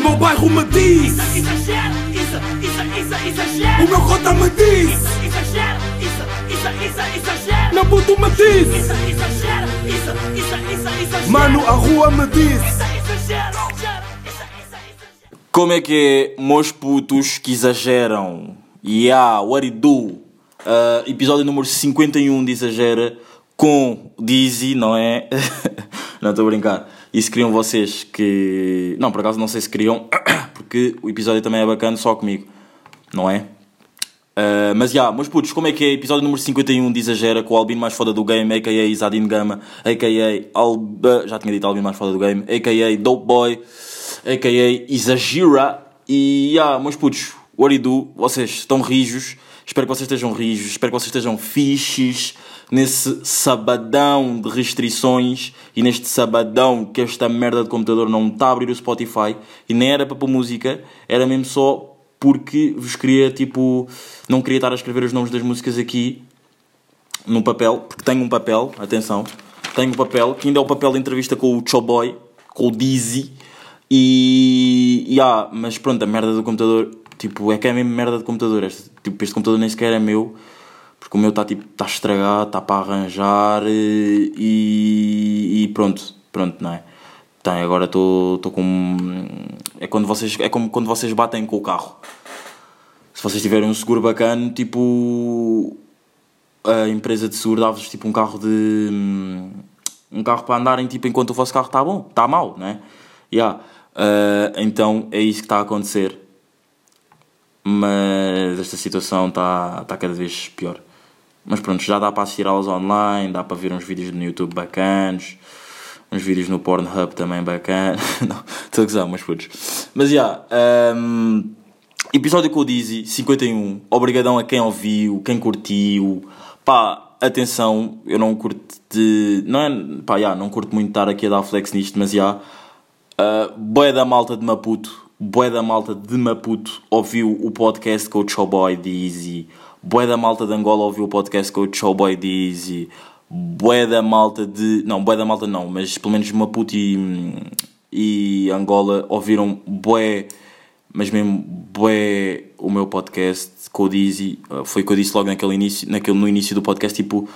meu bairro me diz Isso, exagero, isso, isso, isso, exagero. O meu cota me diz Isso, exagero, isso, isso, isso, exagero. Meu puto me diz Isso, exagero, isso, isso, isso, exagero. Mano, a rua me diz Isso, exagero. Como é que é, meus putos que exageram? Yeah, what it do? Uh, episódio número 51 de Exagera com Dizzy, não é? não, estou a brincar. Isso queriam vocês que. Não, por acaso não sei se queriam, porque o episódio também é bacana só comigo, não é? Uh, mas já, yeah, meus putos, como é que é? Episódio número 51 de Exagera com o Albino mais foda do game, a.k.a. Zadine Gama, a.k.a. Alba. Já tinha dito Albino mais foda do game, a.k.a. Dope Boy, a.k.a. Exagera. E já, yeah, meus putos, what do? Vocês estão rijos, espero que vocês estejam rijos, espero que vocês estejam fixes nesse sabadão de restrições e neste sabadão que esta merda de computador não está a abrir o Spotify e nem era para pôr música, era mesmo só porque vos queria, tipo, não queria estar a escrever os nomes das músicas aqui no papel, porque tenho um papel, atenção, tenho um papel, que ainda é o papel de entrevista com o Choboy, com o Dizzy, e, e ah, mas pronto, a merda do computador, tipo, é que é mesmo merda de computador, este, tipo, este computador nem sequer é meu, porque o meu está tipo, está estragado, está para arranjar, e, e pronto, pronto, não é? Tem, agora estou com. É, quando vocês, é como quando vocês batem com o carro. Se vocês tiverem um seguro bacana, tipo. A empresa de seguro dá-vos tipo um carro de. Um carro para andarem tipo, enquanto o vosso carro está bom, está mal, né? Yeah. Uh, então é isso que está a acontecer. Mas esta situação está tá cada vez pior. Mas pronto, já dá para assistir aulas online, dá para ver uns vídeos no YouTube bacanos uns vídeos no Pornhub também bacana. não, estou a gozar, mas putos. Mas já, yeah, um, episódio com o Dizzy, 51. Obrigadão a quem ouviu, quem curtiu. Pá, atenção, eu não curto de. Não é. Pá, yeah, não curto muito estar aqui a dar flex nisto, mas já. Yeah, uh, boé da malta de Maputo, boé da malta de Maputo ouviu o podcast com o Showboy Dizzy. Boé da malta de Angola ouviu o podcast com o Showboy Dizzy bué da malta de. Não, bué da malta não, mas pelo menos Maputo e, e Angola ouviram bué, mas mesmo bué o meu podcast com o Dizzy. Foi o que eu disse logo naquele início, naquele, no início do podcast, tipo.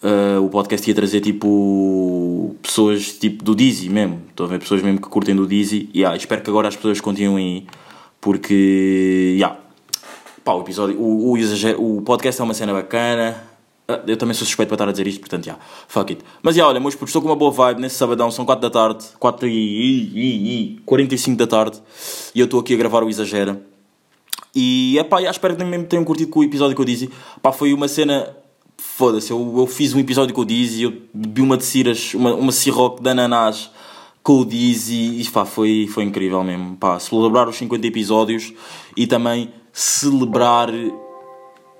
Uh, o podcast ia trazer tipo pessoas tipo do Dizzy mesmo. Estou a ver pessoas mesmo que curtem do Dizzy. E yeah, espero que agora as pessoas continuem. Porque, yeah. Pá, o episódio, o, o, exagero, o podcast é uma cena bacana ah, eu também sou suspeito para estar a dizer isto, portanto, já, yeah, fuck it. Mas, já, yeah, olha, meus putos, estou com uma boa vibe nesse sabadão, são 4 da tarde, 4 e, e, e 45 da tarde, e eu estou aqui a gravar o Exagera. E, é pá, espero que também tenham curtido com o episódio que eu disse. Pá, foi uma cena, foda-se, eu, eu fiz um episódio com o Dizzy, eu bebi uma de ciras, uma, uma ciroc de ananás com o Dizzy, e pá, foi, foi incrível mesmo. Pá, celebrar os 50 episódios e também celebrar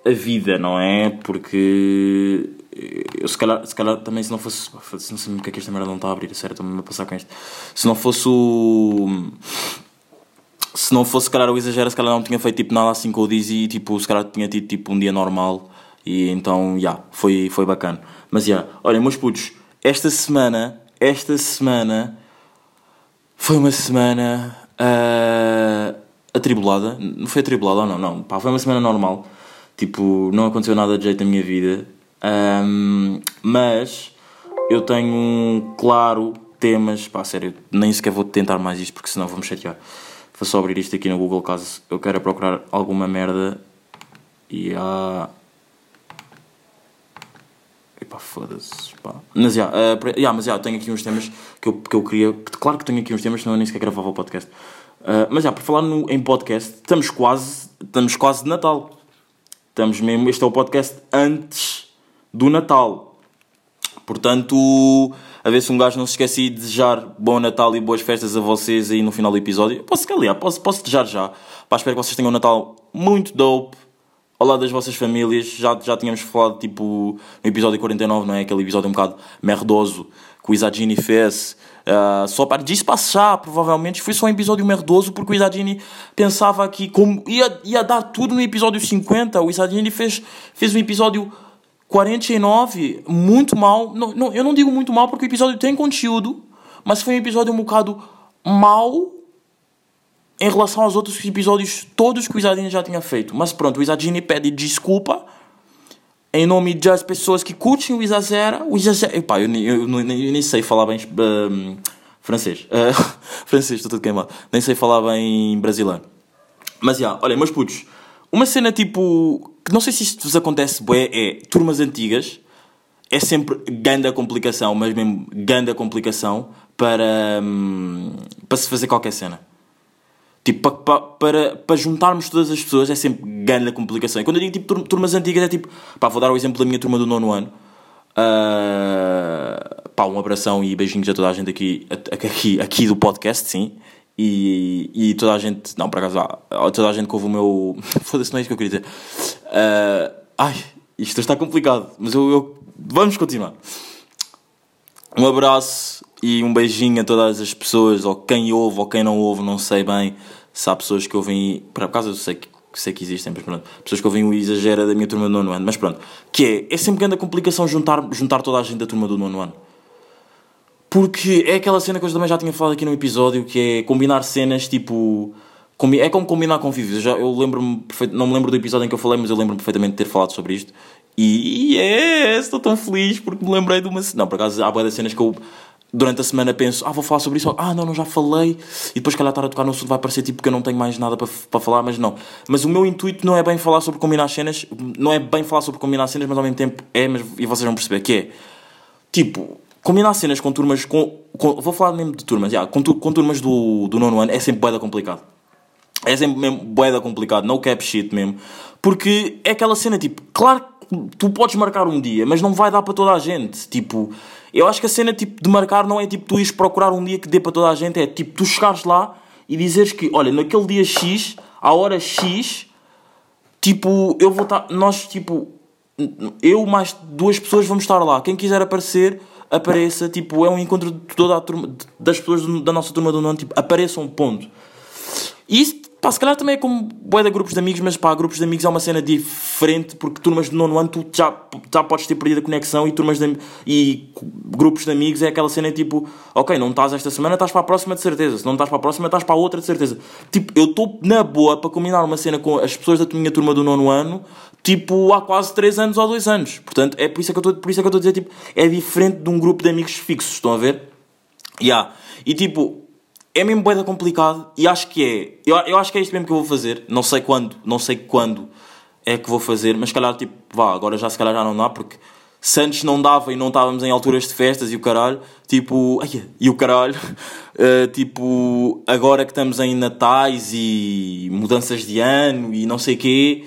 a vida, não é? Porque eu se calhar, se calhar também se não fosse. Não sei o que é que esta merda não está a abrir, sério, estou-me a passar com isto. Se não fosse o. Se não fosse, se calhar, o exagero, se calhar não tinha feito tipo nada assim com o Dizzy e tipo, se calhar tinha tido tipo um dia normal e então, já, yeah, foi, foi bacana. Mas já, yeah, olha, meus putos, esta semana, esta semana foi uma semana uh, atribulada. Não foi atribulada, não, não, pá, foi uma semana normal Tipo, não aconteceu nada de jeito na minha vida. Um, mas eu tenho um claro temas. Pá, sério, nem sequer vou tentar mais isto porque senão vou-me chatear. Vou só abrir isto aqui no Google caso eu queira procurar alguma merda. E há. Epá, foda-se. Mas já, uh, yeah, mas já, yeah, tenho aqui uns temas que eu, que eu queria. Claro que tenho aqui uns temas, senão eu nem sequer gravava o podcast. Uh, mas já, por falar no, em podcast, estamos quase, estamos quase de Natal. Estamos mesmo, este é o podcast antes do Natal. Portanto, a ver se um gajo não se esquece de desejar bom Natal e boas festas a vocês aí no final do episódio. Posso, aliás, posso, posso desejar já. Pá, espero que vocês tenham um Natal muito dope. Ao lado das vossas famílias. Já, já tínhamos falado, tipo, no episódio 49, não é? Aquele episódio um bocado merdoso o Isadini fez Uh, só para passar, provavelmente foi só um episódio merdoso, porque o Isadini pensava que como ia, ia dar tudo no episódio 50. O Isadini fez, fez um episódio 49, muito mal. Não, não, eu não digo muito mal porque o episódio tem conteúdo, mas foi um episódio um bocado mal em relação aos outros episódios todos que o Isadini já tinha feito. Mas pronto, o Isadini pede desculpa em nome das pessoas que curtem o Isazera. O Isazera. Epá, eu, eu, nem- eu nem sei falar bem hum, francês. Uh, francês, estou tudo queimado. Nem sei falar bem brasileiro. Mas já, olha, meus putos, uma cena tipo. que não sei se isto vos acontece, bué, é turmas antigas. É sempre ganda complicação, mas mesmo ganda complicação para, hum, para se fazer qualquer cena. Tipo, pa- pa- para, para juntarmos todas as pessoas é sempre grande complicação. E quando eu digo tipo tur- turmas antigas é tipo, pá, vou dar o exemplo da minha turma do nono ano. Ah, pá, um abração e beijinhos a toda a gente aqui, aqui, aqui do podcast, sim. E, e toda a gente, não, por acaso, toda a gente que ouve o meu. Foda-se, não é isso que eu queria dizer. Ah, ai, isto está complicado, mas eu, eu- vamos continuar. Um abraço e um beijinho a todas as pessoas, ou quem ouve ou quem não ouve, não sei bem se há pessoas que ouvem. Por acaso eu sei que, sei que existem, mas pronto. Pessoas que ouvem o exagera da minha turma do nono ano, mas pronto. Que é, é sempre grande a complicação juntar, juntar toda a gente da turma do nono ano. Porque é aquela cena que eu também já tinha falado aqui no episódio, que é combinar cenas tipo. É como combinar convívios. Eu, já, eu lembro-me, não me lembro do episódio em que eu falei, mas eu lembro-me perfeitamente de ter falado sobre isto. E, e é, estou tão feliz porque me lembrei de uma. Não, por acaso há boas cenas que eu durante a semana penso, ah, vou falar sobre isso, ah, não, não, já falei, e depois, calhar, estar a tocar no assunto vai parecer tipo que eu não tenho mais nada para, para falar, mas não. Mas o meu intuito não é bem falar sobre combinar cenas, não é bem falar sobre combinar cenas, mas ao mesmo tempo é, mas, e vocês vão perceber que é tipo, combinar cenas com turmas, com, com- vou falar mesmo de turmas, já, com, com turmas do, do nono ano é sempre boeda complicado. É sempre mesmo boeda complicado, no cap shit mesmo. Porque é aquela cena, tipo, claro que tu podes marcar um dia, mas não vai dar para toda a gente. Tipo, eu acho que a cena tipo, de marcar não é tipo tu ires procurar um dia que dê para toda a gente, é tipo tu chegares lá e dizeres que, olha, naquele dia X, à hora X, tipo, eu vou estar, nós, tipo, eu mais duas pessoas vamos estar lá. Quem quiser aparecer, apareça. Tipo, é um encontro de toda a turma, das pessoas da nossa turma do nono, tipo, apareçam, ponto. Isso, pá, se calhar também é como bué de grupos de amigos, mas pá, grupos de amigos é uma cena diferente, porque turmas de nono ano tu já, já podes ter perdido a conexão e turmas de, e grupos de amigos é aquela cena tipo, ok, não estás esta semana, estás para a próxima de certeza, se não estás para a próxima, estás para a outra de certeza. Tipo, eu estou na boa para combinar uma cena com as pessoas da minha turma do nono ano, tipo, há quase 3 anos ou 2 anos. Portanto, é por isso que eu estou por isso que eu estou a dizer, tipo, é diferente de um grupo de amigos fixos, estão a ver? Yeah. E tipo, é mesmo boeda complicado e acho que é. Eu, eu acho que é isto mesmo que eu vou fazer. Não sei quando, não sei quando é que vou fazer, mas se calhar tipo, vá, agora já se calhar já não dá, porque se antes não dava e não estávamos em alturas de festas e o caralho, tipo, ai, e o caralho, eh, tipo, agora que estamos em natais e mudanças de ano e não sei quê,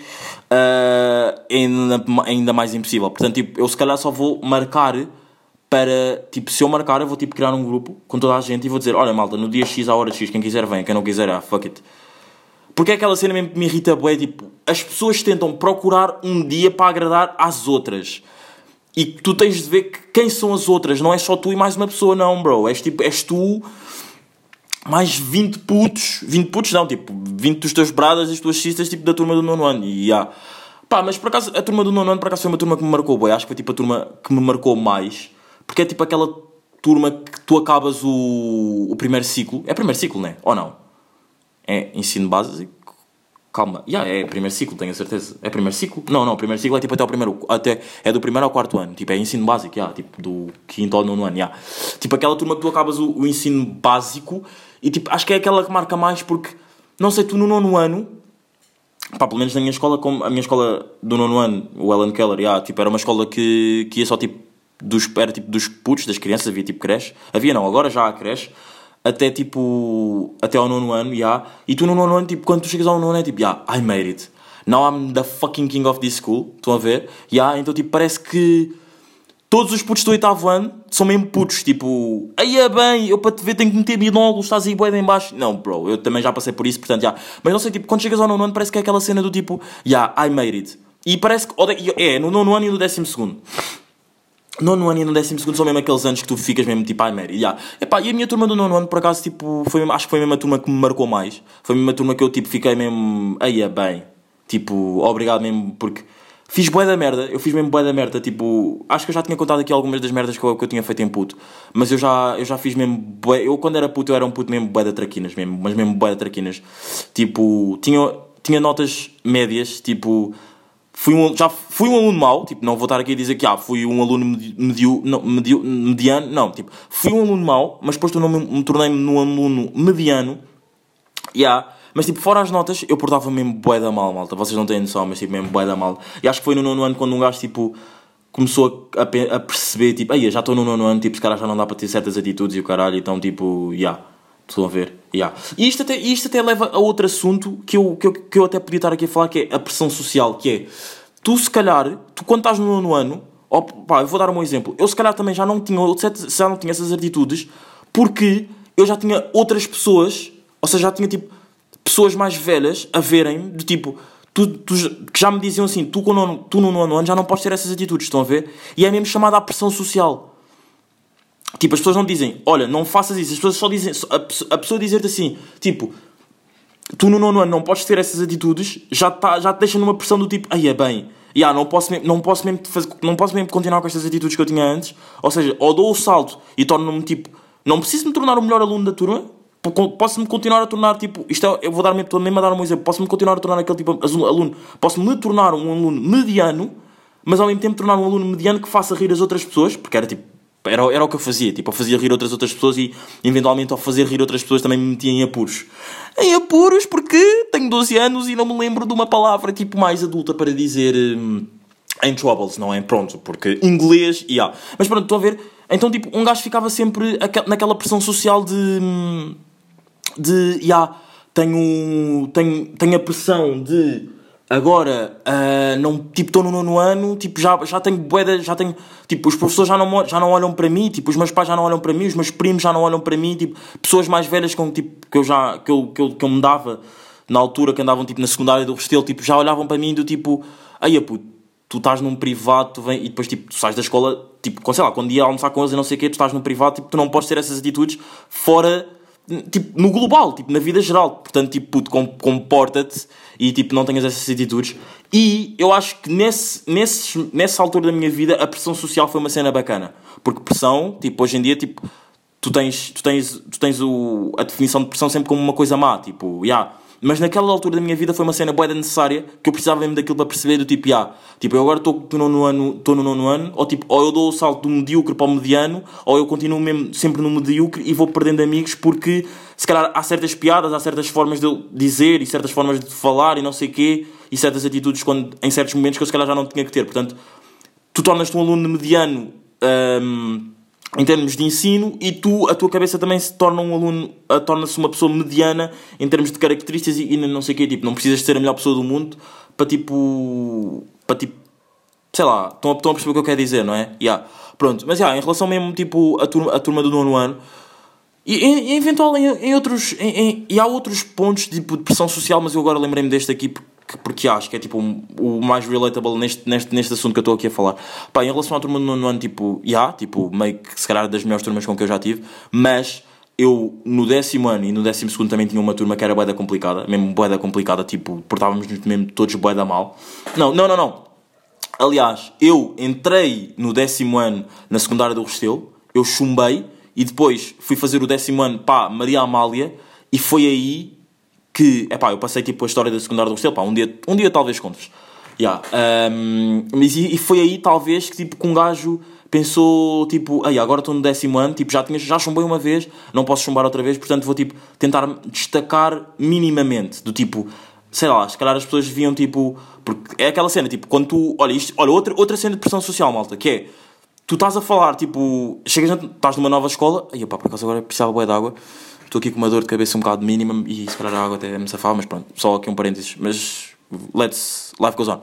eh, é ainda, ainda mais impossível. Portanto, tipo, eu se calhar só vou marcar para, tipo, se eu marcar, eu vou tipo criar um grupo com toda a gente e vou dizer, olha malta, no dia X, à hora X, quem quiser vem, quem não quiser, ah, fuck it. Porque é aquela cena mesmo que me irrita bué, tipo, as pessoas tentam procurar um dia para agradar às outras. E tu tens de ver que quem são as outras, não é só tu e mais uma pessoa, não, bro. És tipo, és tu mais 20 putos, 20 putos não, tipo, 20 dos teus bradas e as tuas cistas, tipo, da turma do nono ano. E já. Pá, mas por acaso, a turma do nono ano, por acaso, foi uma turma que me marcou, bué. Acho que foi tipo a turma que me marcou mais. Porque é tipo aquela turma que tu acabas o, o primeiro ciclo. É primeiro ciclo, né? Ou não? É ensino básico. Calma. Yeah, é primeiro ciclo, tenho a certeza. É primeiro ciclo? Não, não. Primeiro ciclo é tipo até o primeiro. Até, é do primeiro ao quarto ano. Tipo, é ensino básico, yeah, tipo, do quinto ao nono ano. Yeah. Tipo, aquela turma que tu acabas o, o ensino básico e tipo, acho que é aquela que marca mais porque, não sei, tu no nono ano. Pá, pelo menos na minha escola, como a minha escola do nono ano, o Ellen Keller, yeah, tipo, era uma escola que, que ia só tipo dos, era tipo dos putos, das crianças, havia tipo creche. Havia não, agora já há creche. Até tipo, até ao nono ano, yeah. E tu no nono ano, tipo, quando tu chegas ao nono é tipo, yeah, I made it. Now I'm the fucking king of this school. Estão a ver? Yeah, então tipo, parece que todos os putos do oitavo ano são mesmo putos. Tipo, aí é bem, eu para te ver tenho que meter binóculos, estás aí de em baixo. Não, bro, eu também já passei por isso, portanto, já. Mas não sei, tipo, quando chegas ao nono ano parece que é aquela cena do tipo, yeah, I made it. E parece que, é, no nono ano e no décimo segundo. Nono ano e no décimo segundo são mesmo aqueles anos que tu ficas mesmo tipo, ai Mary, yeah. Epá, e a minha turma do nono ano, por acaso, tipo, foi, mesmo- acho que foi mesmo a turma que me marcou mais. Foi mesmo a turma que eu, tipo, fiquei mesmo, aí é bem. Tipo, obrigado mesmo, porque Fiz bué da merda, eu fiz mesmo bué da merda, tipo, acho que eu já tinha contado aqui algumas das merdas que eu, que eu tinha feito em puto, mas eu já, eu já fiz mesmo bué, eu quando era puto eu era um puto mesmo bué da traquinas mesmo, mas mesmo bué da traquinas, tipo, tinha, tinha notas médias, tipo, fui um, já fui um aluno mau, tipo, não vou estar aqui a dizer que, ah, fui um aluno medi- medio, não, medio, mediano, não, tipo, fui um aluno mau, mas depois tornou-me- me tornei-me num aluno mediano, Yeah. Mas tipo, fora as notas, eu portava mesmo bué da mal, malta. Vocês não têm noção, mas tipo, mesmo bué da mal. E acho que foi no nono ano quando um gajo tipo começou a, a a perceber, tipo, aí já estou no nono ano, tipo, se calhar já não dá para ter certas atitudes e o caralho, então tipo, yeah, estão a ver, yeah. E isto até, isto até leva a outro assunto que eu, que, eu, que eu até podia estar aqui a falar, que é a pressão social, que é, tu se calhar, tu quando estás no nono ano, ou, pá, eu vou dar um exemplo, eu se calhar também já não tinha, já não tinha essas atitudes, porque eu já tinha outras pessoas, ou seja, já tinha tipo pessoas mais velhas a verem do tipo tu, tu, que já me diziam assim tu, com nono, tu no nono ano já não podes ter essas atitudes estão a ver? E é mesmo chamada a pressão social tipo as pessoas não dizem olha não faças isso. As pessoas só dizem a, pe- a pessoa dizer-te assim tipo tu no nono ano não podes ter essas atitudes já, tá, já te deixa numa pressão do tipo aí é bem yeah, não, posso mesmo, não, posso mesmo fazer, não posso mesmo continuar com estas atitudes que eu tinha antes. Ou seja ou dou o salto e torno-me tipo não preciso me tornar o melhor aluno da turma po- posso-me continuar a tornar tipo isto é, eu vou dar estou mesmo a dar um exemplo posso-me continuar a tornar aquele tipo aluno posso-me tornar um aluno mediano mas ao mesmo tempo tornar um aluno mediano que faça rir as outras pessoas porque era tipo era, era o que eu fazia, tipo, eu fazia rir outras outras pessoas e eventualmente ao fazer rir outras pessoas também me metia em apuros. Em apuros porque tenho 12 anos e não me lembro de uma palavra tipo mais adulta para dizer hum, em troubles, não é? Pronto, porque inglês e há. Mas pronto, estão a ver? Então tipo, um gajo ficava sempre aque- naquela pressão social de. hum, de. Ya, tenho, tenho, tenho a pressão de agora ah, não tipo estou no nono ano tipo já já tenho boeda já tenho tipo os professores já não já não olham para mim tipo os meus pais já não olham para mim os meus primos já não olham para mim tipo pessoas mais velhas com tipo que eu já que eu, que eu, que eu me dava na altura que andavam tipo na secundária do Restelo tipo já olhavam para mim do tipo aí puto tu estás num privado tu vem, e depois tipo tu sais da escola tipo sei lá quando ia almoçar com eles e não sei o quê tu estás num privado tipo tu não podes ter essas atitudes fora tipo, no global, tipo, na vida geral. Portanto, tipo, puto, com- comporta-te e, tipo, não tenhas essas atitudes. E eu acho que nesse, nesse, nessa altura da minha vida a pressão social foi uma cena bacana. Porque pressão, tipo, hoje em dia, tipo, tu tens, tu tens, tu tens o, a definição de pressão sempre como uma coisa má, tipo, yeah. Mas naquela altura da minha vida foi uma cena boeda necessária que eu precisava mesmo daquilo para perceber do tipo, yeah, tipo, eu agora estou no nono ano, estou no nono ano, ou tipo, ou eu dou o salto do medíocre para o mediano, ou eu continuo mesmo sempre no medíocre e vou perdendo amigos porque se calhar há certas piadas, há certas formas de dizer e certas formas de falar e não sei quê, e certas atitudes quando, em certos momentos que eu se calhar já não tinha que ter. Portanto, tu tornas-te um aluno mediano hum, em termos de ensino e tu, a tua cabeça também se torna um aluno, torna-se uma pessoa mediana em termos de características e, e não sei o quê, tipo, não precisas ser a melhor pessoa do mundo para tipo, para tipo, sei lá, estão a, estão a perceber o que eu quero dizer, não é? Yeah. Pronto, mas yeah, em relação mesmo, tipo, a turma, a turma do nono ano, e, e, eventual em, em outros, em- e há outros pontos tipo, de pressão social, mas eu agora lembrei-me deste aqui porque, porque acho que é tipo o mais relatable neste, neste, neste assunto que eu estou aqui a falar. Pá, em relação à turma do nono ano, tipo, já, tipo, meio que se calhar das melhores turmas com que eu já tive, mas eu no décimo ano e no décimo segundo também tinha uma turma que era boeda complicada, mesmo boeda complicada, tipo, portávamos-nos mesmo todos boeda mal. Não, não, não, não. Aliás, eu entrei no décimo ano na secundária do Restelo, eu chumbei e depois fui fazer o décimo ano pá, Maria Amália e foi aí que, epá, eu passei tipo a história da secundária do Restelo, pá, um dia, um dia talvez contes. Yeah, um, mas e, e foi aí talvez que tipo que um gajo pensou tipo, aí agora estou no décimo ano, tipo, já, tinha, já chumbei uma vez, não posso chumbar outra vez, portanto vou tipo tentar destacar minimamente, do tipo, sei lá, se calhar as pessoas deviam tipo. Porque é aquela cena, tipo, quando tu. Olha, isto, olha outra, outra cena de pressão social, malta, que é. Tu estás a falar, tipo. Chegas, estás numa nova escola. Ai, pá, por acaso agora precisava bué de água. Estou aqui com uma dor de cabeça um bocado mínima e se calhar a água até me safava, mas pronto, só aqui um parênteses. Mas. Let's. Life goes on.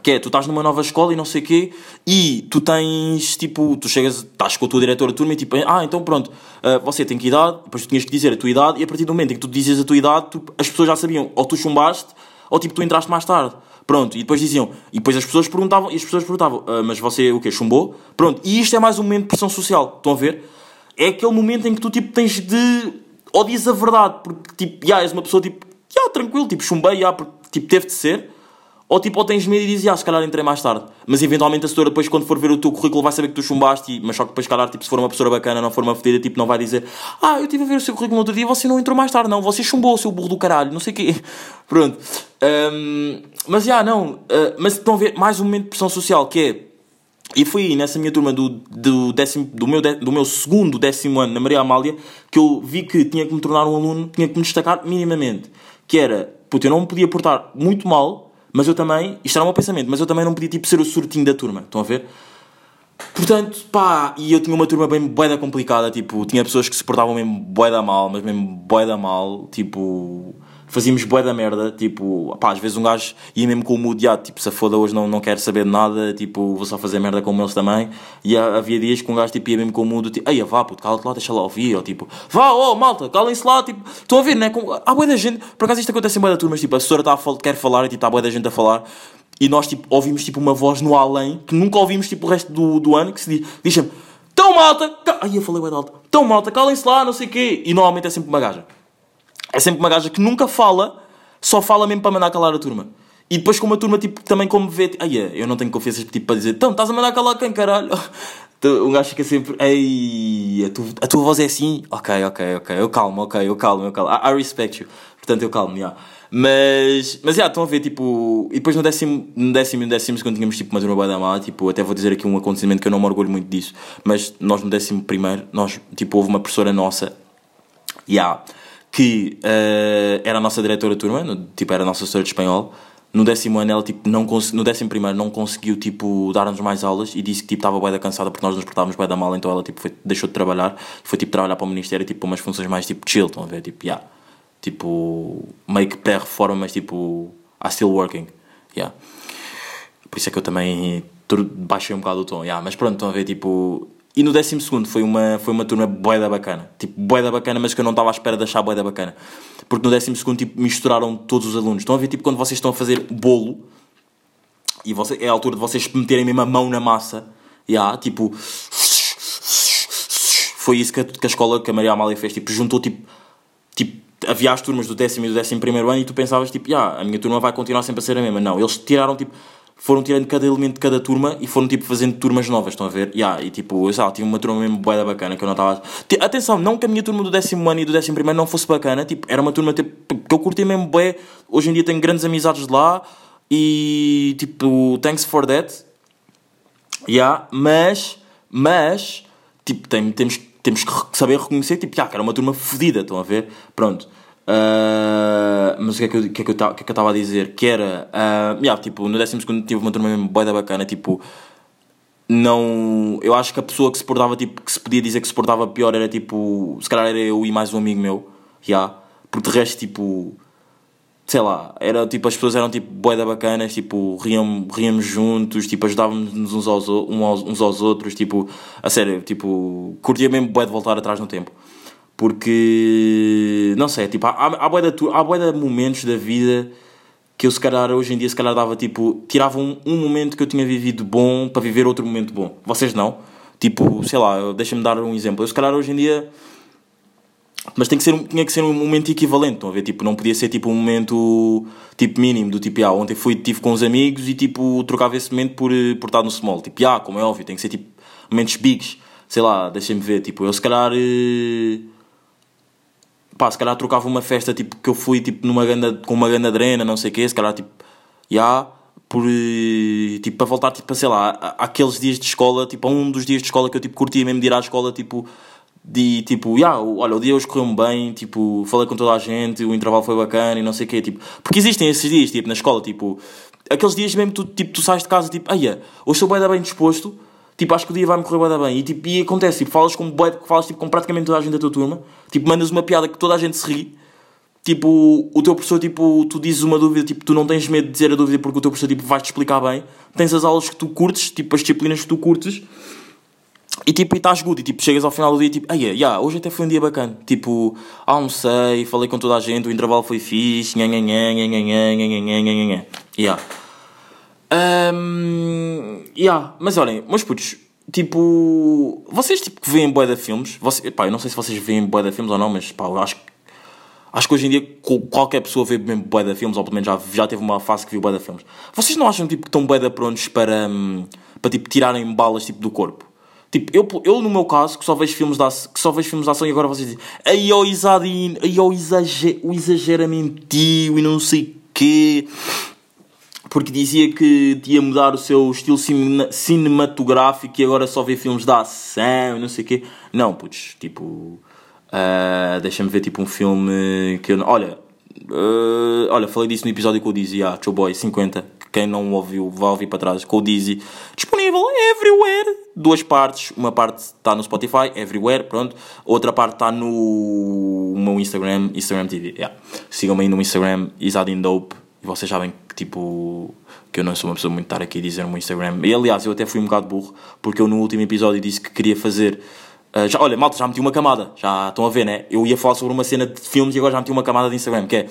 Que é, tu estás numa nova escola e não sei o quê, e tu tens, tipo, tu chegas, estás com a tua diretora de turma e tipo, ah, então pronto, ah, você tem que idade, depois tu tinhas que dizer a tua idade, e a partir do momento em que tu dizes a tua idade, tu- as pessoas já sabiam, ou tu chumbaste, ou tipo, tu entraste mais tarde. Pronto, e depois diziam, e depois as pessoas perguntavam, e as pessoas perguntavam, "Ah, mas você o quê, chumbou? Pronto, e isto é mais um momento de pressão social, estão a ver? É aquele momento em que tu, tipo, tens de, ou dizes a verdade, porque, tipo, já, és uma pessoa, tipo, já, tranquilo, tipo, chumbei, já, porque, tipo, teve de ser, Ou tipo, ou tens medo e dizes, ah, se calhar entrei mais tarde. Mas eventualmente a setora depois, quando for ver o teu currículo, vai saber que tu chumbaste, mas só que depois, se calhar, tipo, se for uma pessoa bacana, não for uma fedida, tipo, não vai dizer, ah, eu estive a ver o seu currículo no outro dia, você não entrou mais tarde, não, você chumbou seu burro do caralho, não sei o quê. Pronto. Ahm, mas já, não. ah, mas estão a ver mais um momento de pressão social, que é. E foi nessa minha turma do, do, décimo, do, meu, do meu segundo décimo ano na Maria Amália que eu vi que tinha que me tornar um aluno, tinha que me destacar minimamente. Que era, puto, eu não me podia portar muito mal, mas eu também, isto era o meu pensamento, mas eu também não podia tipo ser o surtinho da turma, estão a ver? Portanto, pá, e eu tinha uma turma bem boeda complicada, tipo, tinha pessoas que se portavam mesmo boeda mal, mas mesmo boeda mal, tipo, fazíamos boeda merda, tipo, pá, às vezes um gajo ia mesmo com o mood, ah, tipo, se foda hoje não, não quero saber de nada, tipo, vou só fazer merda como eles também, e há- havia dias que um gajo, tipo, ia mesmo com o mood, tipo, ei, vá, puto, cala-te lá, deixa lá ouvir, ou tipo, vá, oh, malta, calem-se lá, tipo, estão a ver, né, com, há boeda gente, por acaso isto acontece em boeda turmas, tipo, a assessora tá a fal- quer falar, e tipo, está boeda gente a falar, e nós, tipo, ouvimos, tipo, uma voz no além, que nunca ouvimos, tipo, o resto do, do ano, que se diz, diz sempre, tão malta, ai, eu falei bem alto, tão malta, calem-se lá, não sei o quê, e normalmente é sempre uma gaja. É sempre uma gaja que nunca fala, só fala mesmo para mandar calar a turma. E depois com uma turma, tipo, também como vê, tipo, ai, eu não tenho confiança, tipo, para dizer, então, estás a mandar calar quem, caralho? Então, Um gajo fica sempre, ei, a, tu, a tua voz é assim? Ok, ok, ok, eu calmo, ok, eu calmo, eu calmo. I, I respect you. Portanto, eu calmo, já. Mas, mas, já, estão a ver, tipo, e depois no décimo, no décimo e no décimo segundo tínhamos, tipo, uma turma má, tipo, até vou dizer aqui um acontecimento que eu não me orgulho muito disso, mas nós no décimo primeiro, nós, tipo, houve uma professora nossa, já, que eh, era a nossa diretora de turma, no- tipo, era a nossa professora de espanhol. No décimo ano, ela, tipo, não no décimo primeiro, não conseguiu, tipo, dar-nos mais aulas e disse que, tipo, estava bué da cansada porque nós nos portávamos bué da mal, então ela, tipo, foi- deixou de trabalhar foi, tipo, trabalhar para o Ministério, tipo, umas funções mais, tipo, chill, estão a ver? Tipo, yeah. Tipo, meio que pré-reforma, mas, tipo, I'm still working, yeah. Por isso é que eu também tur- baixei um bocado o tom. Yeah, mas pronto, estão a ver, tipo... E no décimo segundo foi uma, foi uma turma boeda bacana. Tipo, boeda bacana, mas que eu não estava à espera de achar boeda bacana. Porque no décimo segundo, tipo, misturaram todos os alunos. Estão a ver, tipo, quando vocês estão a fazer bolo... E você, é a altura de vocês meterem mesmo a mão na massa. Yeah, tipo... Foi isso que a, que a escola, que a Maria Amália fez. Tipo, juntou, tipo... Tipo, havia as turmas do décimo e do décimo primeiro ano e tu pensavas, tipo, yeah, a minha turma vai continuar sempre a ser a mesma. Não, eles tiraram, tipo... Foram tirando cada elemento de cada turma e foram, tipo, fazendo turmas novas, estão a ver? Yeah, e, tipo, sei lá, uma turma mesmo boeda bacana que eu não estava... Atenção, não que a minha turma do décimo ano e do décimo primeiro não fosse bacana, tipo, era uma turma, tipo, que eu curti mesmo bué. Hoje em dia tenho grandes amizades de lá e, tipo, thanks for that. Yeah, mas, mas, tipo, tem, temos, temos que saber reconhecer, tipo, yeah, que era uma turma fodida, estão a ver? Pronto. Ah, mas o que é que eu que é que que é estava a dizer? Que era, ah, yeah, tipo, no 12 segundo tive uma turma mesmo boa bacana, tipo, não, eu acho que a pessoa que se portava, tipo, que se podia dizer que se portava pior era, tipo, se calhar era eu e mais um amigo meu, yeah, porque de resto, tipo, sei lá, era tipo, as pessoas eram tipo boeda bacanas, tipo, riam, ríamos juntos, tipo, ajudávamos uns aos, uns aos outros, tipo, a sério, tipo, curtia mesmo bué de voltar atrás no tempo. Porque, não sei, tipo, há, há, há bué de momentos da vida que eu se calhar, hoje em dia, se calhar dava tipo, tirava um, um momento que eu tinha vivido bom para viver outro momento bom. Vocês não? Tipo, sei lá, deixa-me dar um exemplo. Eu se calhar hoje em dia mas tem que ser, tinha que ser um momento equivalente, estão a ver? Tipo, não podia ser tipo um momento tipo mínimo, do tipo, ah, ontem fui, tive com os amigos e tipo, trocava esse momento por, por estar no small. Tipo, ah, como é óbvio, tem que ser tipo momentos bigs. Sei lá, deixem-me ver, tipo, eu se calhar. eh, Pá, se calhar trocava uma festa tipo, que eu fui tipo, numa ganda, com uma ganda drena, não sei o quê, se calhar tipo, já, por, eh, tipo, para voltar, tipo, a, sei lá, a- àqueles dias de escola, tipo, a um dos dias de escola que eu, tipo, curtia mesmo de ir à escola, tipo, de, tipo, já, olha, o dia hoje correu-me bem, tipo, falei com toda a gente, o intervalo foi bacana e não sei o quê, tipo, porque existem esses dias, tipo, na escola, tipo, aqueles dias mesmo, tu, tipo, tu sais de casa, tipo, ai, hoje estou bem, bem disposto, tipo, acho que o dia vai-me correr bem, bem. E, tipo, e acontece, tipo, falas com, falas, tipo, com praticamente toda a gente da tua turma, tipo, mandas uma piada que toda a gente se ri, tipo, o teu professor, tipo, tu dizes uma dúvida, tipo, tu não tens medo de dizer a dúvida porque o teu professor, tipo, vai-te explicar bem, tens as aulas que tu curtes, tipo, as disciplinas que tu curtes, e tipo, e estás good, e tipo, chegas ao final do dia tipo, ah, yeah, yeah, hoje até foi um dia bacana. Tipo, almocei, falei com toda a gente, o intervalo foi fixe, nhanhanhã, um, yeah. Mas olhem, meus putos, tipo, vocês, tipo, que veem de filmes, vocês, pá, eu não sei se vocês veem de filmes ou não, mas, pá, eu acho que Acho que hoje em dia qualquer pessoa vê de filmes, ou pelo menos já, já teve uma fase que viu de filmes. Vocês não acham tipo, que estão de prontos para, hum, para tipo, tirarem balas tipo, do corpo? Tipo, eu, eu no meu caso, que só vejo filmes de ação, que só vejo filmes de ação e agora vocês dizem aí ó Isadinho, aí ó exager, o exagera mentiu e não sei quê porque dizia que ia mudar o seu estilo cine- cinematográfico e agora só vê filmes de ação não sei o quê. Não, putz, tipo. ah, Deixa-me ver tipo um filme que eu. Olha, ah, olha, falei disso no episódio com o Dizzy, ah, Joe Boy 50. que Quem não ouviu, vá ouvir para trás. Com o Dizzy, disponível everywhere. Duas partes. Uma parte está no Spotify, everywhere, pronto. Outra parte está no meu Instagram, Instagram TV. Yeah. Sigam-me aí no Instagram, Isadindope. E vocês sabem que, tipo, que eu não sou uma pessoa muito estar aqui a dizer no meu Instagram. E aliás, eu até fui um bocado burro, porque eu no último episódio disse que queria fazer. ah, já, olha, malta, já meti uma camada. Já estão a ver, né? Eu ia falar sobre uma cena de filmes e agora já meti uma camada de Instagram, que é.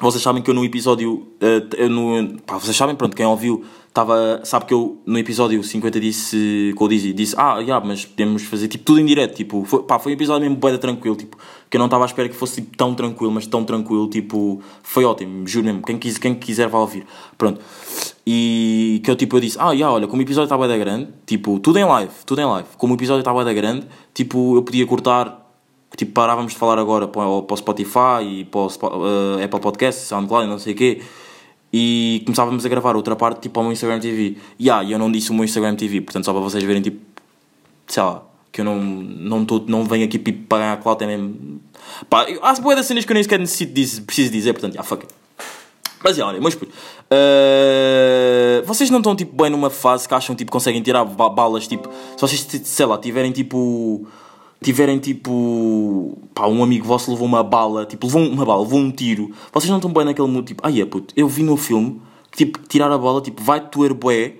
Vocês sabem que eu no episódio. eu no, pá, vocês sabem, pronto, quem ouviu estava. Sabe que eu no episódio 50 disse. Com o Dizzy, disse: Ah, yeah, mas podemos fazer tipo tudo em direto. Tipo, foi, pá, foi um episódio mesmo boeda tranquilo. Tipo, que eu não estava à espera que fosse tipo, tão tranquilo, mas tão tranquilo. Tipo, foi ótimo, juro mesmo. Quem, quis, quem quiser vai ouvir. Pronto. E que eu tipo, eu disse: Ah, yeah, olha, como o episódio está boeda grande, tipo, tudo em live, tudo em live. Como o episódio está boeda grande, tipo, eu podia cortar tipo, parávamos de falar agora para para o Spotify e para o eh, Apple Podcasts, SoundCloud, não sei o quê, e começávamos a gravar outra parte, tipo, ao meu Instagram TV. E ah, eu não disse o meu Instagram TV, portanto, só para vocês verem, tipo, sei lá, que eu não, não, tô, não venho aqui tipo, para ganhar clout, é mesmo. Pá, há boas das cenas que eu nem sequer necessito preciso dizer, portanto, ah, fuck it. Mas, olha, mas puto, eh, vocês não estão tipo bem numa fase que acham tipo conseguem tirar ba- balas tipo se vocês sei lá tiverem tipo tiverem tipo pá, um amigo vosso levou uma bala tipo levou uma bala levou um tiro vocês não estão bem naquele mood tipo ai é puto eu vi no filme que tipo tirar a bola tipo vai doer bué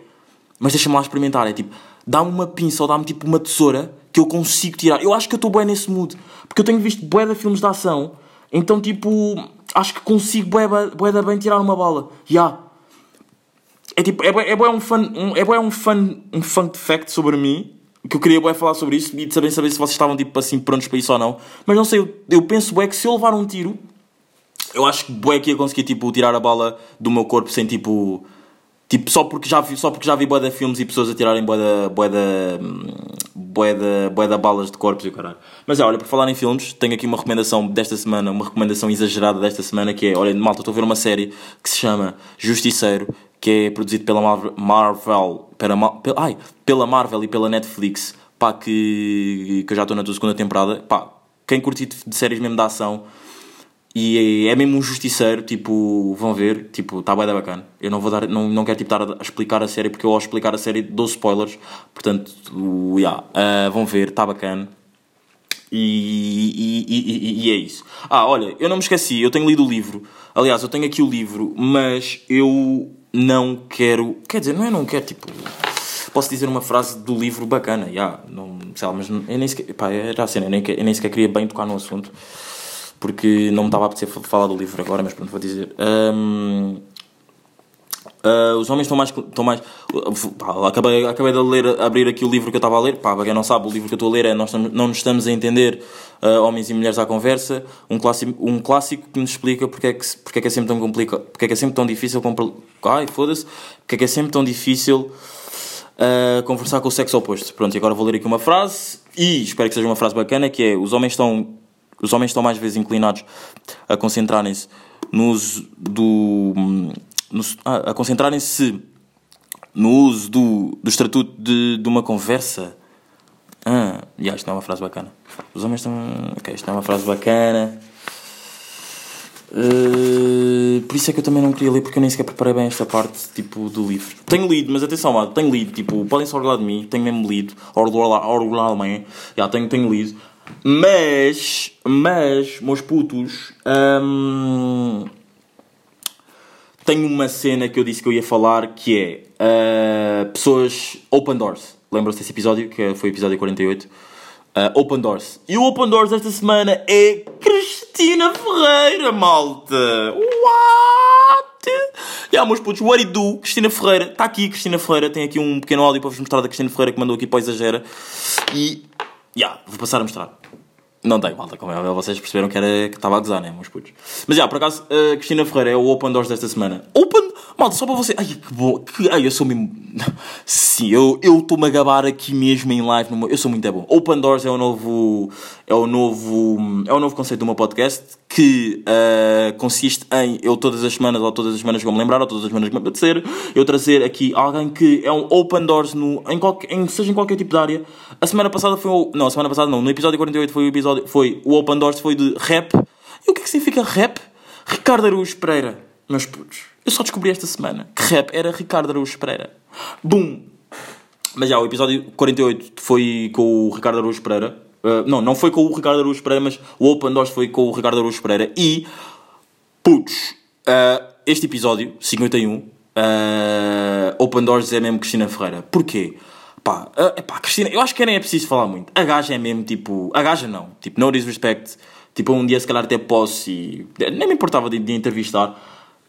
mas deixa-me lá experimentar. É tipo dá-me uma pinça ou dá-me tipo uma tesoura que eu consigo tirar. Eu acho que eu estou bem nesse mood porque eu tenho visto bué de filmes de ação então tipo acho que consigo bué, bué da bem tirar uma bala. Já é tipo, é bué, é bué um fun, um, é bué um fun, um fun fact sobre mim, que eu queria bué falar sobre isso e de saber, saber se vocês estavam tipo assim prontos para isso ou não. Mas não sei, eu, eu penso bué que se eu levar um tiro, eu acho que bué que ia conseguir tipo tirar a bala do meu corpo sem tipo tipo só porque já vi só porque já vi bué de filmes e pessoas a tirarem bué da bué hum, bué da bué da balas de corpos e o caralho. Mas é, olha, por falar em filmes, tenho aqui uma recomendação desta semana, uma recomendação exagerada desta semana que é, olha, malta, estou a ver uma série que se chama Justiceiro, que é produzido pela Marvel, Marvel pela, ai, pela Marvel e pela Netflix, pá, que, que eu já estou na tua segunda temporada, pá, quem curte de séries mesmo de ação, e é, é mesmo um justiceiro, tipo, vão ver, tipo, está bem da bacana. Eu não vou dar, não, não quero tipo, estar a, explicar a série, porque eu ao explicar a série dou spoilers, portanto, yeah, ah, vão ver, está bacana. E, e- e- e é isso. Ah, olha, eu não me esqueci, eu tenho lido o livro. Aliás, eu tenho aqui o livro, mas eu não quero. Quer dizer, não é não quero, tipo. Posso dizer uma frase do livro bacana, já, não sei lá, mas eu nem sequer. Pá, era a cena, eu nem, eu nem sequer queria bem tocar no assunto, porque não me estava a apetecer fa- falar do livro agora, mas pronto, vou dizer. Ahm, Uh, os homens estão mais. Estão mais pá, acabei, acabei de ler, abrir aqui o livro que eu estava a ler. Pá, para quem não sabe, o livro que eu estou a ler é Nós Não Nos Estamos a Entender, uh, Homens e Mulheres à Conversa. Um clássico, um clássico que nos explica porque é que, porque é, que é sempre tão complicado. Porque é que é sempre tão difícil. Ai, foda-se. Porque é que é sempre tão difícil uh, conversar com o sexo oposto. Pronto, e agora vou ler aqui uma frase. E espero que seja uma frase bacana: que é os homens estão. Os homens estão mais vezes inclinados a concentrarem-se no uso do. No- a concentrarem-se no uso do, do estatuto de, de uma conversa. Ah, yeah, isto não é uma frase bacana. Os homens estão. Ok, isto não é uma frase bacana. Uh, por isso é que eu também não queria ler porque eu nem sequer preparei bem esta parte tipo, do livro. Tenho lido, mas atenção, mano, tenho lido, tipo, podem se orgulhar de mim, tenho mesmo lido, orgulhar orgulhar-me, já tenho, tenho lido. Mas, mas, meus putos, hum, tenho uma cena que eu disse que eu ia falar que é uh, pessoas open doors. Lembram-se desse episódio, que foi o episódio 48? Uh, open doors. E o open doors desta semana é Cristina Ferreira, malta! What? Yeah, meus putos, what it do? Cristina Ferreira, está aqui Cristina Ferreira, tem aqui um pequeno áudio para vos mostrar da Cristina Ferreira que mandou aqui para o Exagera. E, yeah, vou passar a mostrar. Não tenho, malta, como é vocês perceberam que era que estava a gozar, né, meus putos? Mas já, por acaso, a Cristina Ferreira é o Open Doors desta semana. Open? Malta, só para você. Ai, que bom. Que... Ai, eu sou mesmo. Sim, eu estou-me a gabar aqui mesmo em live. No. Eu sou muito é bom. Open Doors é o novo. É o novo. É o novo conceito do meu podcast que uh, consiste em eu todas as semanas, ou todas as semanas eu me lembrar, ou todas as semanas que me apetecer, eu trazer aqui alguém que é um Open Doors no, em qualquer, em, seja em qualquer tipo de área. A semana passada foi o. Não, a semana passada não. No episódio 48 foi o episódio. Foi o Open Doors foi de rap. E o que é que significa rap? Ricardo Araújo Pereira. Meus putos. Eu só descobri esta semana que rap era Ricardo Araújo Pereira. Bum! Mas já, o episódio 48 foi com o Ricardo Araújo Pereira. Uh, não, não foi com o Ricardo Araújo Pereira, mas o Open Doors foi com o Ricardo Araújo Pereira. E, putos, uh, este episódio, 51, uh, Open Doors é mesmo Cristina Ferreira. Porquê? Pá, uh, epá, Cristina, eu acho que nem é preciso falar muito. A gaja é mesmo tipo. A gaja não. Tipo, no disrespect. Tipo, um dia se calhar até posso e. Nem me importava de, de entrevistar.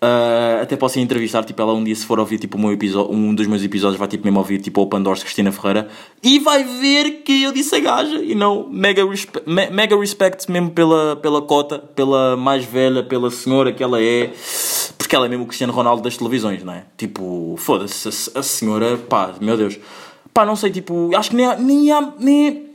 Uh, até posso entrevistar, tipo, ela um dia se for ouvir tipo, o meu um dos meus episódios vai tipo, mesmo ouvir tipo, Open Doors de Cristina Ferreira e vai ver que eu disse a gaja e não, mega, respe me mega respect mesmo pela, pela cota, pela mais velha, pela senhora que ela é, porque ela é mesmo o Cristiano Ronaldo das televisões, não é? Tipo, foda-se, a, a, senhora, pá, meu Deus, pá, não sei, tipo, acho que nem há, nem há, nem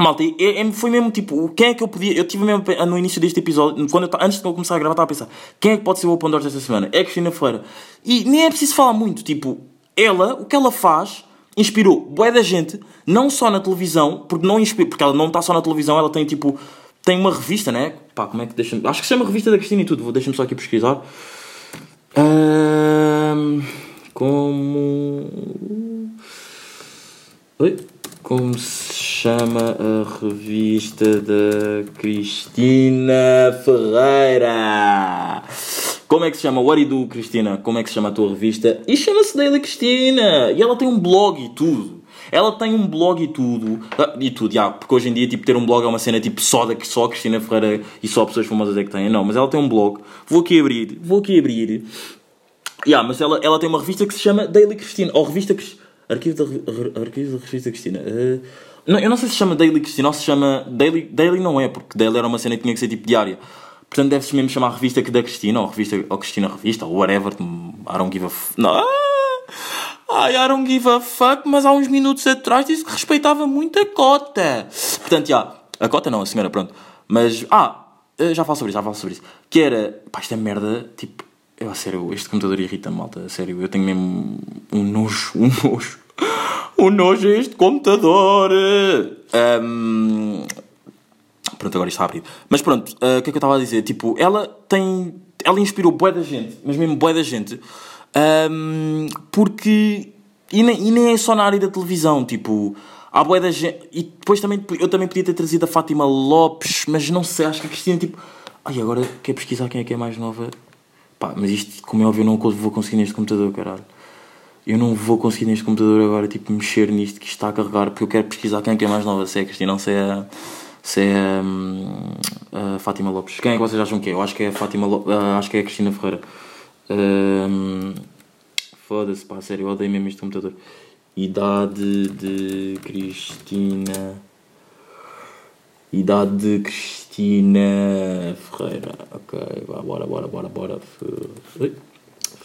Malta, foi mesmo tipo, quem é que eu podia. Eu tive mesmo no início deste episódio, quando eu, antes de eu começar a gravar, estava a pensar: quem é que pode ser o Open Doors desta semana? É Cristina Ferreira. E nem é preciso falar muito, tipo, ela, o que ela faz, inspirou boé da gente, não só na televisão, porque não inspira, porque ela não está só na televisão, ela tem tipo. Tem uma revista, né? Pá, como é que deixa Acho que se chama Revista da Cristina e tudo, deixa-me só aqui pesquisar. Um, como. Oi? Como se chama a revista da Cristina Ferreira? Como é que se chama? What do, Cristina? Como é que se chama a tua revista? E chama-se Daily Cristina! E ela tem um blog e tudo. Ela tem um blog e tudo. Ah, e tudo, já. Porque hoje em dia, tipo, ter um blog é uma cena tipo só da só Cristina Ferreira e só pessoas famosas é que têm. Não, mas ela tem um blog. Vou aqui abrir. Vou aqui abrir. Yeah, mas ela, ela tem uma revista que se chama Daily Cristina. Ou revista Cristina Arquivo da, Arquivo da Revista Cristina. Uh, não, eu não sei se chama Daily Cristina ou se chama. Daily, Daily não é, porque Daily era uma cena que tinha que ser tipo diária. Portanto, deve-se mesmo chamar Revista da Cristina, ou Revista ou Cristina Revista, ou whatever. I don't give a f. Ai, I don't give a fuck, mas há uns minutos atrás disse que respeitava muito a cota. Portanto, já. A cota não, a senhora, pronto. Mas. Ah, eh, já falo sobre isso, já falo sobre isso. Que era. Pá, esta merda, tipo. Eu, a sério, este computador irrita-me, malta. A sério, eu tenho mesmo um nojo, um nojo. Um nojo a este computador. Um, pronto, agora está abrido. Mas pronto, uh, o que é que eu estava a dizer? Tipo, ela tem. Ela inspirou boa da gente, mas mesmo boa da gente. Um, porque. E nem, e nem é só na área da televisão, tipo. Há boa da gente. E depois também. Eu também podia ter trazido a Fátima Lopes, mas não sei, acho que a Cristina, tipo. Ai, agora quer pesquisar quem é que é mais nova. Pá, mas isto, como é óbvio, eu não vou conseguir neste computador, caralho. Eu não vou conseguir neste computador agora, tipo, mexer nisto que está a carregar, porque eu quero pesquisar quem é que é mais nova, se é a Cristina ou se é a, é hum, a, Fátima Lopes. Quem é que vocês acham que é? Eu acho que é a Fátima Lopes, uh, acho que é a Cristina Ferreira. Um, Foda-se, pá, sério, eu odeio mesmo este computador. Idade de Cristina. Idade de Cristina Ferreira. Ok, vá, bora, bora, bora, bora.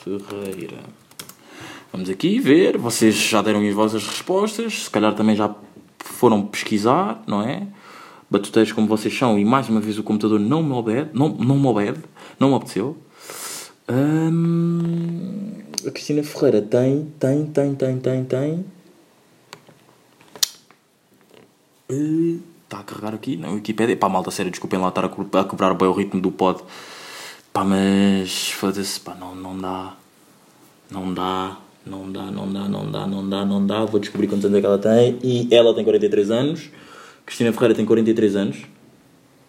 Ferreira. Vamos aqui ver. Vocês já deram as vossas respostas. Se calhar também já foram pesquisar, não é? Batuteiros como vocês são. E mais uma vez o computador não me obede. Não, não me obede. Não me obedeceu. Hum, a Cristina Ferreira tem, tem, tem, tem, tem, tem. Está a carregar aqui na Wikipedia. Pá, malta, sério, desculpem lá estar a, a cobrar bem o ritmo do pod. Pá, mas foda-se, pá, não, não dá. Não dá, não dá, não dá, não dá, não dá, não dá. Vou descobrir quantos anos é que ela tem. E ela tem 43 anos. Cristina Ferreira tem 43 anos.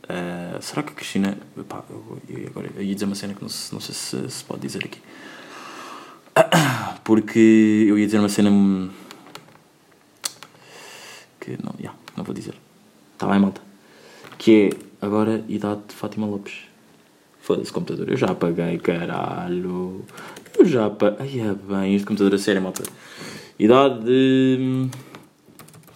Uh, será que a Cristina. Pá, eu, eu, agora eu ia dizer uma cena que não, não sei se se pode dizer aqui. Porque eu ia dizer uma cena. que não, yeah, não vou dizer. Está bem, malta? Que é agora idade de Fátima Lopes. Foda-se, computador. Eu já apaguei, caralho. Eu já apaguei. Ai, é bem, este computador a sério, malta. Idade de.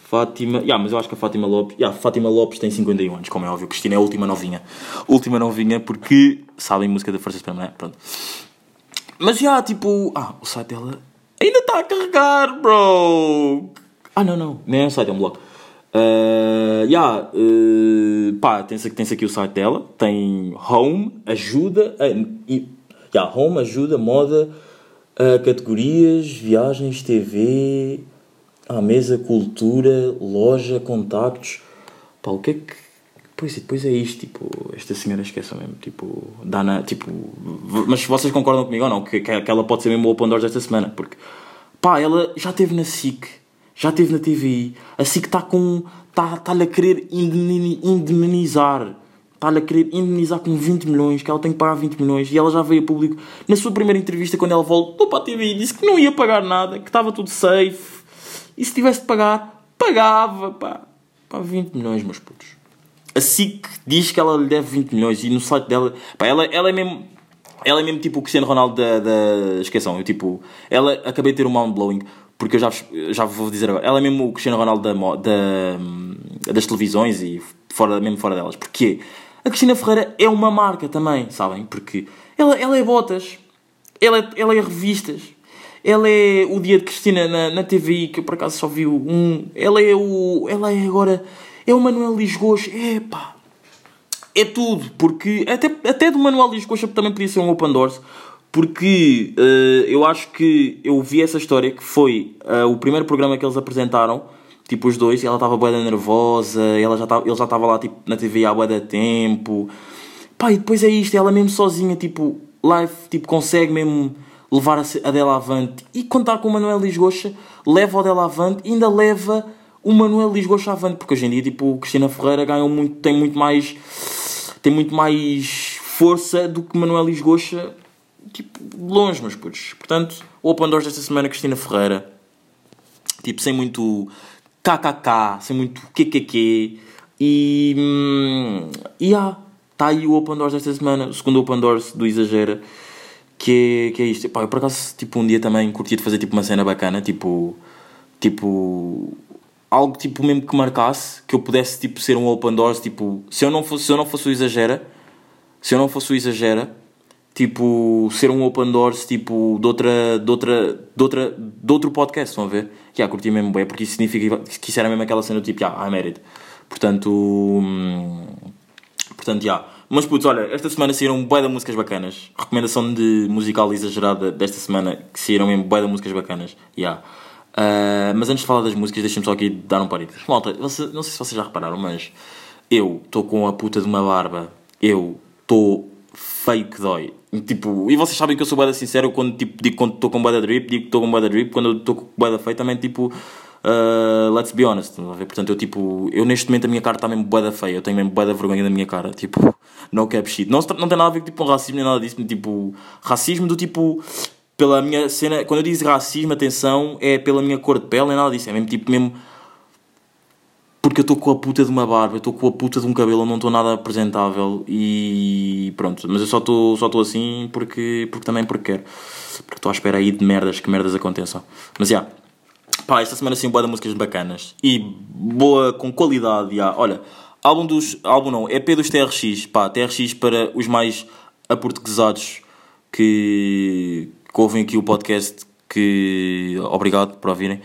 Fátima. Yeah, mas eu acho que a Fátima Lopes. Yeah, Fátima Lopes tem 51 anos, como é óbvio. Cristina é a última novinha. Última novinha porque sabem música da Força Suprema, é? Pronto. Mas já, tipo. Ah, o site dela ainda está a carregar, bro! Ah, não, não. Nem é um site, é um blog. Uh, yeah, uh, pá, tem-se tem aqui o site dela. Tem Home, ajuda. Uh, e, yeah, home, ajuda, moda, uh, categorias, viagens, TV, à mesa, cultura, loja, contactos. Pá, o que é que. Pois, e depois é isto, tipo, esta senhora esquece mesmo, tipo, dá na, tipo, mas vocês concordam comigo ou não, que, que, ela pode ser mesmo o Open Doors desta semana, porque, pá, ela já esteve na SIC, já esteve na TVI, a SIC está com, está tá a querer indemnizar, está-lhe a querer indemnizar com 20 milhões, que ela tem que pagar 20 milhões, e ela já veio a público, na sua primeira entrevista, quando ela voltou para a TVI, disse que não ia pagar nada, que estava tudo safe, e se tivesse de pagar, pagava, pá, pá, 20 milhões, meus putos. A SIC diz que ela lhe deve 20 milhões e no site dela, pá, ela, ela é mesmo. Ela é mesmo tipo o Cristiano Ronaldo da, da esqueçam, eu tipo, ela acabei de ter um mind blowing, porque eu já, já vou dizer agora, ela é mesmo o Cristiano Ronaldo da, da, das televisões e fora, mesmo fora delas, porque a Cristina Ferreira é uma marca também, sabem? Porque ela, ela é botas, ela é, ela é revistas, ela é o dia de Cristina na, na TVI, que eu por acaso só vi um, ela é o. Ela é agora. É o Manuel Lisgoas, epá. É tudo, porque até, até do Manuel Lisgoa também podia ser um Open Doors, porque eh, eu acho que eu vi essa história que foi eh, o primeiro programa que eles apresentaram, tipo os dois, e ela estava da nervosa, ela já tava, ele já estava lá tipo, na TV há bué tempo. Pá, e depois é isto, ela mesmo sozinha, tipo, live, tipo, consegue mesmo levar a, a dela avante e contar com o Manuel Lisgocha, leva o dela avante e ainda leva o Manuel Lisgocha avante, porque hoje em dia, tipo, Cristina Ferreira ganhou muito, tem muito mais tem muito mais força do que Manuel Lisgocha, tipo, longe, meus putos. Portanto, Open Doors desta semana, Cristina Ferreira, tipo, sem muito kkk, sem muito qqq, e, hum, e ah, está aí o Open Doors desta semana, o segundo Open Doors do Exagera, que é, que é isto. Pá, eu por acaso, tipo, um dia também curtia de fazer tipo uma cena bacana, tipo, tipo, algo tipo mesmo que marcasse, que eu pudesse tipo ser um Open Doors, tipo, se eu não fosse, se eu não fosse o Exagera, se eu não fosse o Exagera, tipo, ser um Open Doors, tipo, de outra, de outra, de outra, de outro podcast, estão a ver? Que, ah, curti mesmo bem, porque isso significa que isso era mesmo aquela cena, tipo, ah, I made it. Portanto, hum, portanto, já. Mas, putz, olha, esta semana saíram bué de músicas bacanas. Recomendação de musical exagerada desta semana, que saíram mesmo bué de músicas bacanas, já. Ah, mas antes de falar das músicas, deixem-me só aqui dar um parênteses. Malta, você- não sei se vocês já repararam, mas eu estou com a puta de uma barba. Eu estou feio que dói. Tipo, e vocês sabem que eu sou bué da sincero quando tipo, digo quando estou com bué da drip, digo que estou com bué da drip, quando estou com bué da feio também tipo, ah, let's be honest? Portanto, eu tipo, eu neste momento a minha cara está mesmo bué da feia, eu tenho mesmo bué da vergonha da minha cara, tipo, no cap shit. Não, não tem nada a ver com tipo, com racismo nem nada disso, tipo, racismo do tipo, pela minha cena, quando eu digo racismo, atenção, é pela minha cor de pele, nem nada disso, é mesmo tipo, mesmo porque eu estou com a puta de uma barba, eu estou com a puta de um cabelo, eu não estou nada apresentável e pronto, mas eu só estou só estou assim porque, porque também porque quero, porque estou à espera aí de merdas, que merdas aconteçam. Mas já, pá, esta semana sim, boa de músicas bacanas e boa, com qualidade, já. olha, álbum dos, álbum não, EP dos TRX, pá, TRX para os mais aportuguesados que, que ouvem aqui o podcast, que obrigado por ouvirem.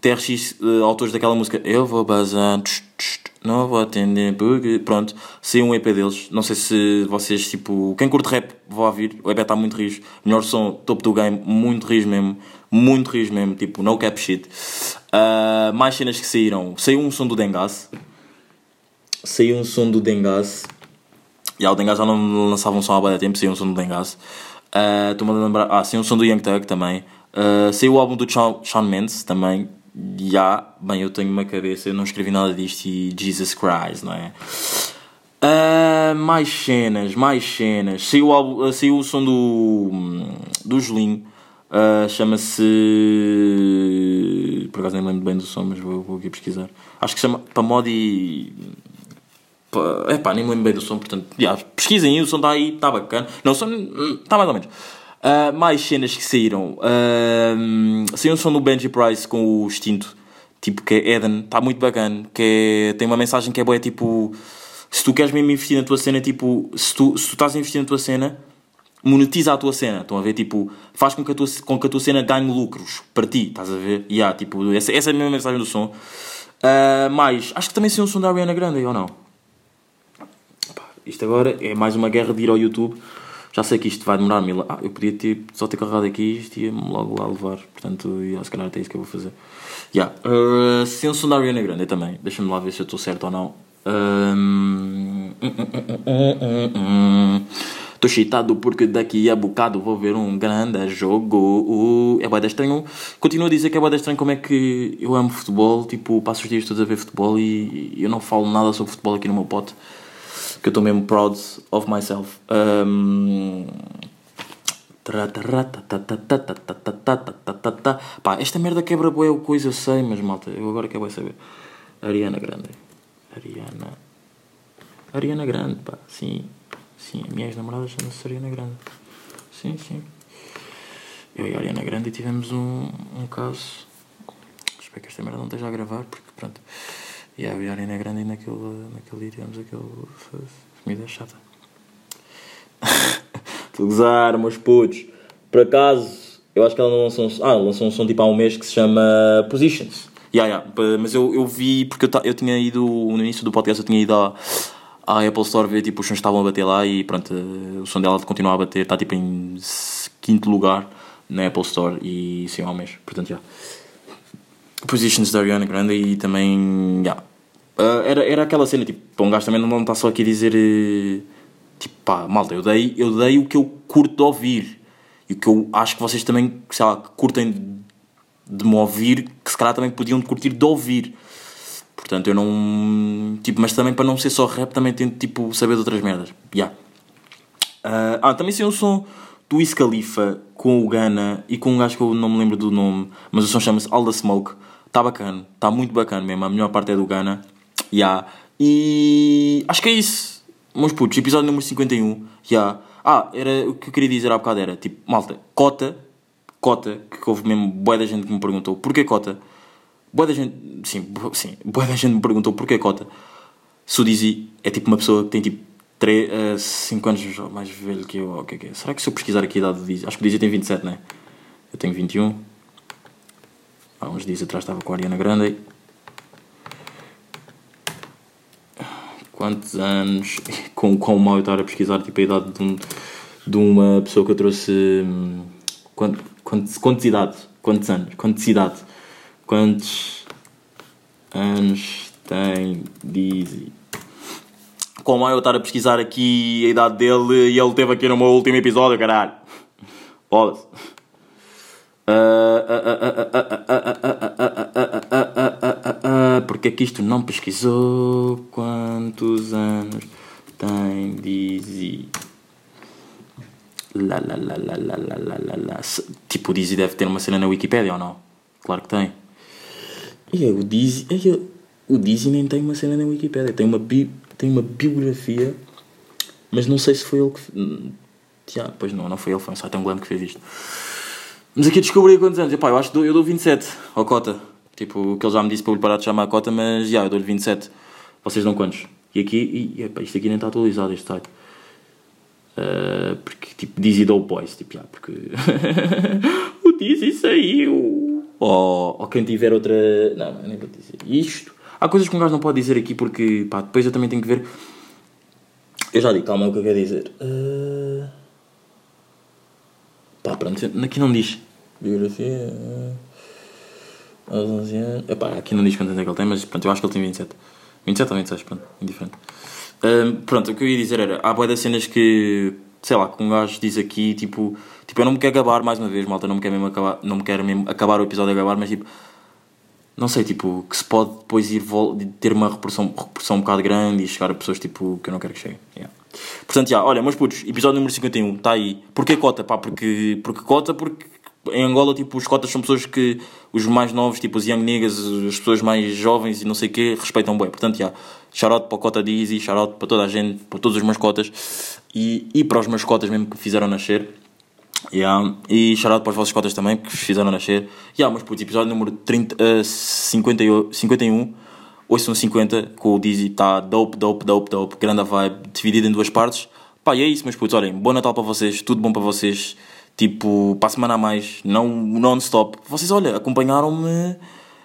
TRX, eh, autores daquela música Eu vou bazar, tch, tch, não vou atender, porque... Pronto, saiu um EP deles. Não sei se vocês, tipo, quem curte rap, vão ouvir. O EP está muito rijo. Melhor som, topo do game, muito rijo mesmo. Muito rijo mesmo, tipo, no cap shit. Ah, mais cenas que saíram. Saiu um som do Dengas. Saiu um som do Dengas. Já, o Dengas já não lançava um som há bastante tempo, saiu um som do Dengas. Ah, Estou-me a lembrar. Ah, saiu um som do Young Thug também. Ah, saiu o álbum do Shawn Mendes também. Já, bem, eu tenho uma cabeça, eu não escrevi nada disto e Jesus Christ, não é? Ah, mais cenas, mais cenas. Saiu álbum, ah, saiu o som do, do Julinho. Ah, Chama-se. Por acaso nem lembro bem do som, mas vou, vou aqui pesquisar. Acho que chama Pamodi. É pá, nem me lembro bem do som, portanto, pesquisem aí, o som está aí, está bacana. Não, o som está mais ou menos. Ah, mais cenas que saíram. Uh, saiu um som do Benji Price com o Extinto tipo, que é Eden, está muito bacana, que é, tem uma mensagem que é boa, tipo, se tu queres mesmo investir na tua cena, tipo, se tu, se tu estás a investir na tua cena, monetiza a tua cena, estão a ver, tipo, faz com que a tua, com que a tua cena ganhe lucros para ti, estás a ver? E yeah, tipo, essa, essa é a mesma mensagem do som. Ah, mas, acho que também saiu um som da Ariana Grande, ou não? Isto agora é mais uma guerra de ir ao YouTube. Já sei que isto vai demorar mil. Ah, eu podia ter, só ter carregado aqui isto e ia-me logo lá levar. Portanto, yeah, se calhar até isso que eu vou fazer. Yeah. Uh, se som da Ariana Grande também. Deixa-me lá ver se eu estou certo ou não. Hum, Estou excitado porque daqui a bocado vou ver um grande jogo. Uh, é bué da estranho. Continuo a dizer que é bué da estranho como é que eu amo futebol. Tipo, passo os dias todos a ver futebol e eu não falo nada sobre futebol aqui no meu pote. Que eu estou mesmo proud of myself. Um, Pá, esta merda quebra boé o coisa, eu sei, mas malta, eu agora quero saber. Ariana Grande. Ariana. Ariana Grande, pá, sim. Sim, a minha ex-namorada chama-se Ariana Grande. Sim, sim. Eu e a Ariana Grande tivemos um, um caso. Espero que esta merda não esteja a gravar, porque pronto. E eu e a Ariana Grande naquele, naquele tivemos aquele. comida chata. Estou a gozar, meus putos. Por acaso, eu acho que ela lançou um. Ah, lançou um som tipo há um mês que se chama Positions. Yeah, yeah. Mas eu, eu vi, porque eu, eu tinha ido, no início do podcast, eu tinha ido à, à Apple Store ver tipo, os sons que estavam a bater lá e pronto, eh, o som dela continua a bater, está tipo em quinto lugar na Apple Store e sim, há um mês. Portanto, já. Positions da Ariana Grande e também. Yeah. Ah, era, era aquela cena, tipo, para um gajo também não está só aqui a dizer. eh, Tipo, pá, malta, eu dei, eu dei o que eu curto de ouvir e o que eu acho que vocês também, sei lá, que curtem de me ouvir, que se calhar também podiam curtir de ouvir. Portanto, eu não. Tipo, mas também para não ser só rap, também tento tipo, saber de outras merdas. Yeah. Ah, ah, também saiu um som do Wiz Khalifa com o Gana e com um gajo que eu não me lembro do nome, mas o som chama-se All the Smoke. Está bacana, está muito bacana mesmo. A melhor parte é do Gana. Yeah. E acho que é isso. Meus putos, episódio número 51. Yeah. Ah, era o que eu queria dizer há bocado era tipo, malta, cota, cota, que houve mesmo boa da gente que me perguntou porquê cota. Boa da gente, sim, bo- sim, boa da gente me perguntou porquê cota. Dizzy é tipo uma pessoa que tem tipo 3, 5 anos mais velho que eu, o que é que é? Será que se eu pesquisar aqui a idade do Dizzy, acho que o Dizzy tem 27, não é? Eu tenho 21. Há uns dias atrás estava com a Ariana Grande. Quantos anos? Com quão mal eu estar a pesquisar tipo, a idade de, um- de uma pessoa que eu trouxe. hum, Quanto, quantos, quantos idade? Quantos anos? Quantos idade? Quantos anos tem Dizzy? Com mal eu estar a pesquisar aqui a idade dele e ele teve aqui no meu último episódio, caralho. Foda-se. Porque é que isto não pesquisou? Quantos anos tem Dizzy? Lá, lá, lá, lá, lá, lá, lá, lá, lá. Tipo, o Dizzy deve ter uma cena na Wikipedia ou não? Claro que tem. E é, o Dizzy, é, o Dizzy nem tem uma cena na Wikipedia. Tem uma, bi, tem uma biografia, mas não sei se foi ele que. fe- hum, pois não, não foi ele, foi um site angolano que fez isto. Mas aqui descobri quantos anos. Epá, eu acho que dou, eu dou 27 ao Cota. Tipo, que ele já me disse para eu lhe parar de chamar a Cota, mas já, eu dou-lhe 27. Vocês dão quantos? E aqui, e, epá, isto aqui nem está atualizado, este site. Uh, porque, tipo, Dizzy Dope Boys, tipo, já, porque... o Dizzy saiu. Ou, ou quem tiver outra... Não, não, nem vou dizer isto. Há coisas que um gajo não pode dizer aqui porque, pá, depois eu também tenho que ver... Eu já digo, calma, o que eu quero dizer. Uh... Pá, pronto, aqui não diz. Biografia. uh, Aos 11 anos. Epá, aqui não diz quantos anos é que ele tem, mas pronto, eu acho que ele tem 27. 27 ou 26, pronto, indiferente. Ahm, pronto, o que eu ia dizer era: há boia das cenas que, sei lá, que um gajo diz aqui, tipo, tipo, eu não me quero acabar mais uma vez, malta, não me quero mesmo acabar, não me quero mesmo acabar o episódio acabar, mas tipo, não sei, tipo, que se pode depois ir ter uma repressão, repressão um bocado grande e chegar a pessoas tipo que eu não quero que cheguem. Yeah. Portanto, já, olha, meus putos, episódio número 51, está aí. Porquê cota? Pá, porque, porque cota, porque em Angola, tipo, os cotas são pessoas que os mais novos, tipo, os young niggas, as pessoas mais jovens e não sei o quê, respeitam bem. Portanto, já, shout para o cota Dizzy, shout para toda a gente, para todos os meus cotas e, e para os meus cotas mesmo que fizeram nascer. Yeah. E shout para os vossos cotas também, que fizeram nascer. Yeah, mas puto, episódio número 30, uh, 58, 51, 850, com o Dizzy, tá dope, dope, dope, dope, grande vibe, dividido em duas partes. Pá, e é isso, meus putos, olhem, bom Natal para vocês, tudo bom para vocês. Tipo, para a semana a mais, não non-stop. Vocês, olha, acompanharam-me.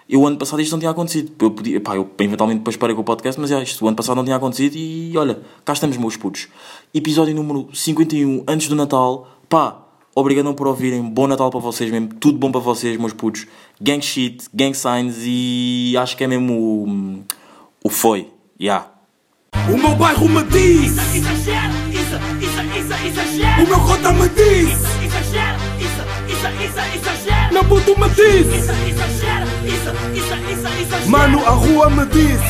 Eu ano passado isto não tinha acontecido. Eu podia, pá, eu eventualmente depois parei com o podcast, mas é, isto o ano passado não tinha acontecido e olha, cá estamos, meus putos. Episódio número 51, antes do Natal. Pá, obrigadão por ouvirem. Bom Natal para vocês mesmo. Tudo bom para vocês, meus putos. Gang shit, gang signs e acho que é mesmo o, o foi. Yeah. O meu bairro me diz, Exagera, isso, isso, isso, exagera. o meu cota me diz, meu puto me diz, Isso, mano, a rua me diz.